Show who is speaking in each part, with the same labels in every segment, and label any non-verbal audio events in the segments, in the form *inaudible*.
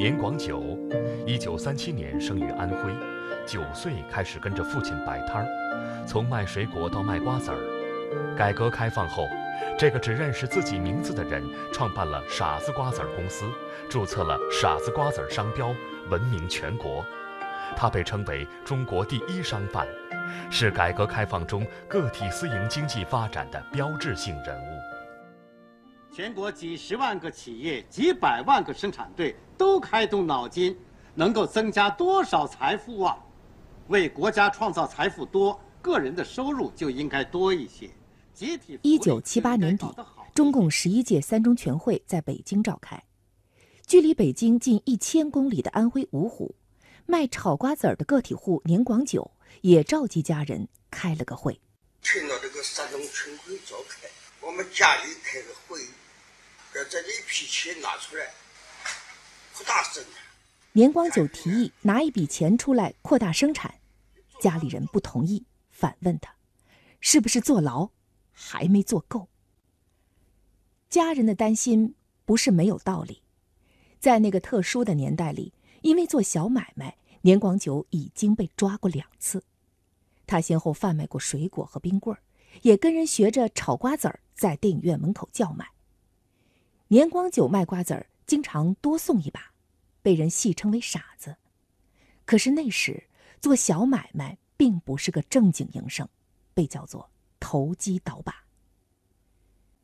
Speaker 1: 年广九，一九三七年生于安徽，九岁开始跟着父亲摆摊儿，从卖水果到卖瓜子儿。改革开放后，这个只认识自己名字的人创办了傻子瓜子儿公司，注册了傻子瓜子儿商标，闻名全国。他被称为中国第一商贩，是改革开放中个体私营经济发展的标志性人物。
Speaker 2: 全国几十万个企业、几百万个生产队都开动脑筋，能够增加多少财富啊？为国家创造财富多，个人的收入就应该多一些。集体
Speaker 3: 一九七八年底，中共十一届三中全会在北京召开，距离北京近一千公里的安徽芜湖。卖炒瓜子儿的个体户年广久也召集家人开了个会。
Speaker 4: 听到这个三中全会召开，我们家里开个会，把这一批钱拿出来，扩大生产。
Speaker 3: 年广九提议拿一笔钱出来扩大生产，家里人不同意，反问他，是不是坐牢，还没坐够？家人的担心不是没有道理，在那个特殊的年代里。因为做小买卖，年广九已经被抓过两次。他先后贩卖过水果和冰棍儿，也跟人学着炒瓜子儿，在电影院门口叫卖。年光九卖瓜子儿，经常多送一把，被人戏称为傻子。可是那时做小买卖并不是个正经营生，被叫做投机倒把。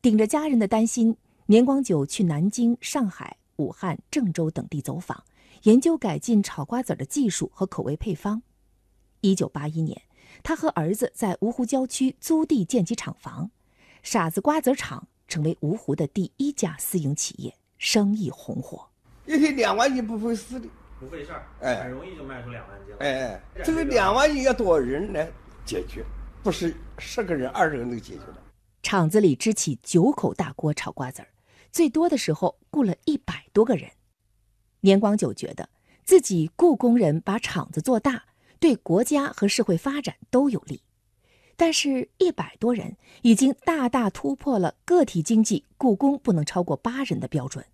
Speaker 3: 顶着家人的担心，年光九去南京、上海、武汉、郑州等地走访。研究改进炒瓜子的技术和口味配方。一九八一年，他和儿子在芜湖郊区租地建起厂房，傻子瓜子厂成为芜湖的第一家私营企业，生意红火。
Speaker 4: 一天两万斤不费事的，
Speaker 5: 不费事儿，哎，很容易就卖出两万斤了。
Speaker 4: 哎，这个两万斤要多少人来解决？不是十个人、二十个人能解决的。
Speaker 3: 厂子里支起九口大锅炒瓜子儿，最多的时候雇了一百多个人。年光久觉得自己雇工人把厂子做大，对国家和社会发展都有利。但是，一百多人已经大大突破了个体经济雇工不能超过八人的标准。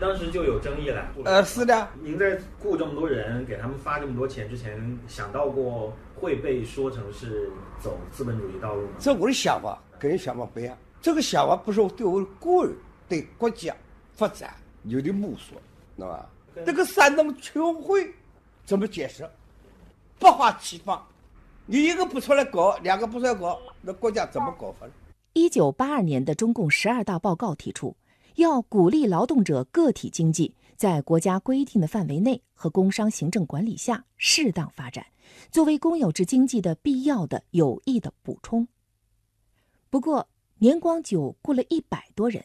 Speaker 5: 当时就有争议了。
Speaker 4: 呃，是的。
Speaker 5: 您在雇这么多人，给他们发这么多钱之前，想到过会被说成是走资本主义道路吗？
Speaker 4: 这我的想法跟人想法不一样。这个想法不是对我个人、对国家发展有点摸索。知道吧？这个山东全会怎么解释？百花齐放，你一个不出来搞，两个不出来搞，那国家怎么搞法？
Speaker 3: 一九八二年的中共十二大报告提出，要鼓励劳动者个体经济在国家规定的范围内和工商行政管理下适当发展，作为公有制经济的必要的有益的补充。不过，年光久雇了一百多人，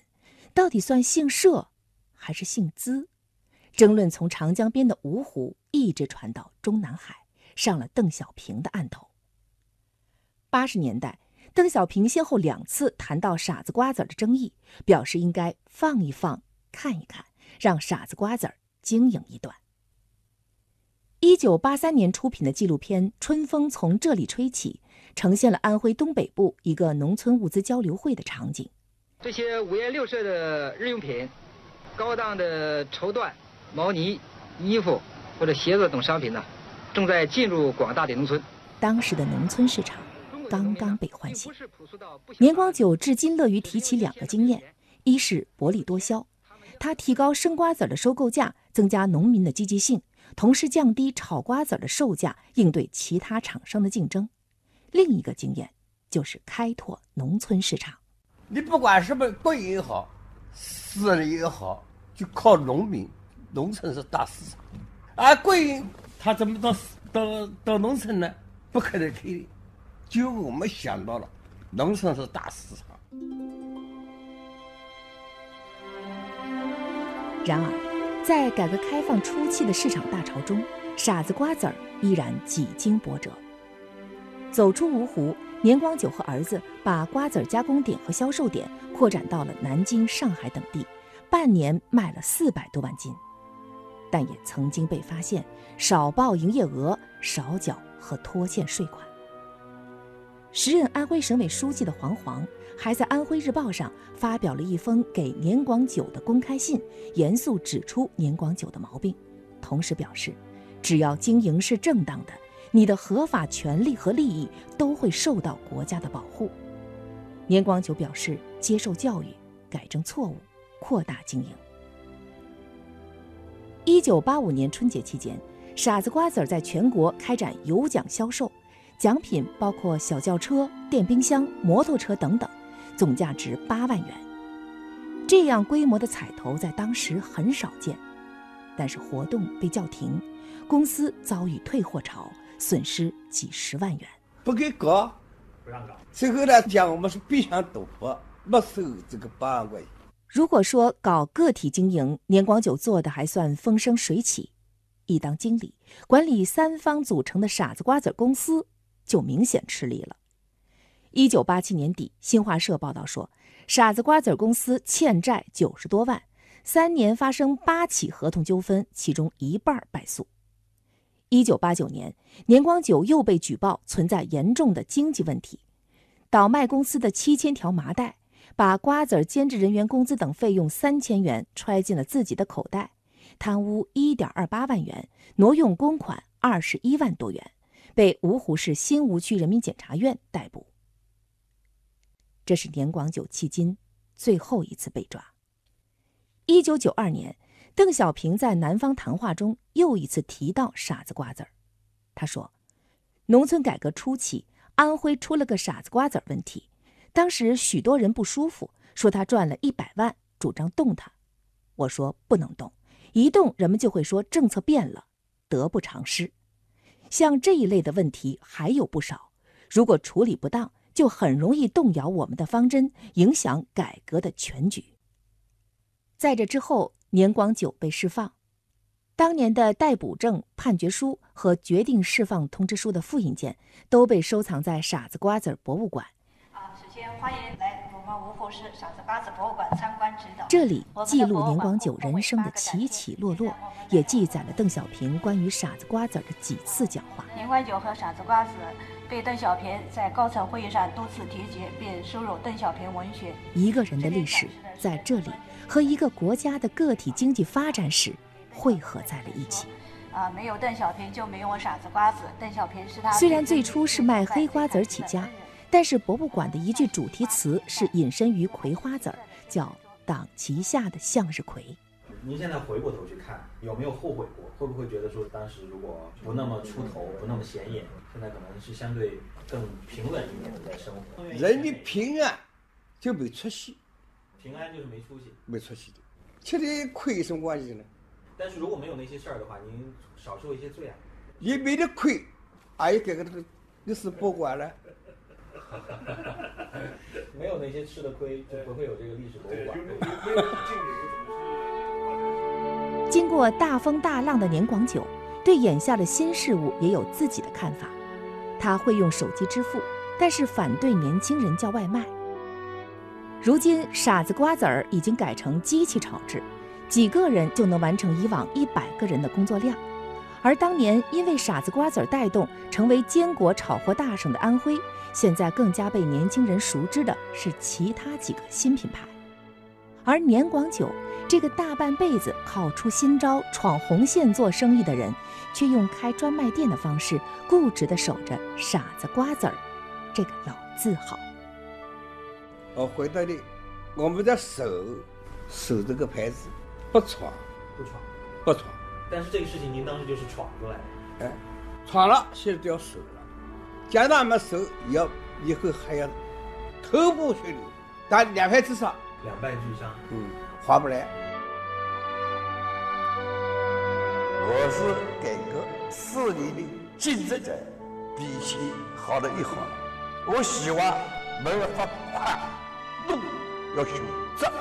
Speaker 3: 到底算姓社还是姓资？争论从长江边的芜湖一直传到中南海，上了邓小平的案头。八十年代，邓小平先后两次谈到傻子瓜子的争议，表示应该放一放，看一看，让傻子瓜子经营一段。一九八三年出品的纪录片《春风从这里吹起》，呈现了安徽东北部一个农村物资交流会的场景。
Speaker 6: 这些五颜六色的日用品，高档的绸缎。毛呢、衣服或者鞋子等商品呢，正在进入广大的农村。
Speaker 3: 当时的农村市场刚刚被唤醒。年光九至今乐于提起两个经验：一是薄利多销，他提高生瓜子的收购价，增加农民的积极性，同时降低炒瓜子的售价，应对其他厂商的竞争；另一个经验就是开拓农村市场。
Speaker 4: 你不管什么国营也好，私人也好，就靠农民。农村是大市场，而国营他怎么到到到农村呢？不可能去的。就我们想到了，农村是大市场。
Speaker 3: 然而，在改革开放初期的市场大潮中，傻子瓜子儿依然几经波折。走出芜湖，年光九和儿子把瓜子儿加工点和销售点扩展到了南京、上海等地，半年卖了四百多万斤。但也曾经被发现少报营业额、少缴和拖欠税款。时任安徽省委书记的黄煌，还在《安徽日报》上发表了一封给年广久的公开信，严肃指出年广久的毛病，同时表示，只要经营是正当的，你的合法权利和利益都会受到国家的保护。年广久表示接受教育，改正错误，扩大经营。一九八五年春节期间，傻子瓜子儿在全国开展有奖销售，奖品包括小轿车、电冰箱、摩托车等等，总价值八万元。这样规模的彩头在当时很少见，但是活动被叫停，公司遭遇退货潮，损失几十万元。
Speaker 4: 不给搞，
Speaker 5: 不让搞。
Speaker 4: 最后呢，讲我们是变相赌博，没收这个八万块钱。
Speaker 3: 如果说搞个体经营，年广久做的还算风生水起，一当经理，管理三方组成的傻子瓜子公司，就明显吃力了。一九八七年底，新华社报道说，傻子瓜子公司欠债九十多万，三年发生八起合同纠纷，其中一半败诉。一九八九年，年广久又被举报存在严重的经济问题，倒卖公司的七千条麻袋。把瓜子儿兼职人员工资等费用三千元揣进了自己的口袋，贪污一点二八万元，挪用公款二十一万多元，被芜湖市新吴区人民检察院逮捕。这是年广久迄今最后一次被抓。一九九二年，邓小平在南方谈话中又一次提到“傻子瓜子儿”，他说：“农村改革初期，安徽出了个傻子瓜子儿问题。”当时许多人不舒服，说他赚了一百万，主张动他。我说不能动，一动人们就会说政策变了，得不偿失。像这一类的问题还有不少，如果处理不当，就很容易动摇我们的方针，影响改革的全局。在这之后，年广久被释放，当年的逮捕证、判决书和决定释放通知书的复印件都被收藏在傻子瓜子博物馆。
Speaker 7: 欢迎来我们芜湖市傻子瓜子博物馆参观指导。
Speaker 3: 这里记录年广久人生的起起落落，也记载了邓小平关于傻子瓜子的几次讲话。
Speaker 7: 年广久和傻子瓜子被邓小平在高层会议上多次提及，并收入邓小平文学。
Speaker 3: 一个人的历史在这里和一个国家的个体经济发展史汇合在了一起。
Speaker 7: 啊，没有邓小平就没有傻子瓜子。邓小平是他
Speaker 3: 虽然最初是卖黑瓜子起家。但是博物馆的一句主题词是引申于葵花籽儿，叫“党旗下的向日葵”。
Speaker 5: 您现在回过头去看，有没有后悔过？会不会觉得说当时如果不那么出头，不那么显眼，现在可能是相对更平稳一点的在生活？
Speaker 4: 人的平安就没出息，
Speaker 5: 平安就是没出息，
Speaker 4: 没出息的。吃的亏有什么关系呢？
Speaker 5: 但是如果没有那些事儿的话，您少受一些罪啊。
Speaker 4: 也没得亏，还有这个这个历史博物馆了。*laughs* *laughs*
Speaker 5: 没有那些吃的亏，就不会有这个历史博物馆。
Speaker 3: 经过大风大浪的年广久，对眼下的新事物也有自己的看法。他会用手机支付，但是反对年轻人叫外卖。如今傻子瓜子儿已经改成机器炒制，几个人就能完成以往一百个人的工作量。而当年因为傻子瓜子儿带动成为坚果炒货大省的安徽。现在更加被年轻人熟知的是其他几个新品牌，而年广久这个大半辈子靠出新招、闯红线做生意的人，却用开专卖店的方式固执地守着“傻子瓜子儿”这个老字号。
Speaker 4: 我回到你，我们在守守这个牌子，不闯，
Speaker 5: 不闯，
Speaker 4: 不闯。
Speaker 5: 但是这个事情您当时就是闯出来的，
Speaker 4: 哎，闯了，现在就要守。讲到没手，要以后还要头破血流，打两败俱伤，
Speaker 5: 两败俱伤，
Speaker 4: 嗯，划不来。我是改革四年的见证者，比起好了一好。我希望没有发快，路要选择，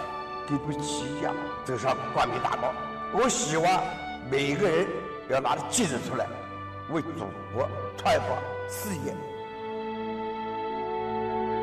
Speaker 4: 给部企业走上光明大道。我希望每个人要拿着技术出来，为祖国创造。事业。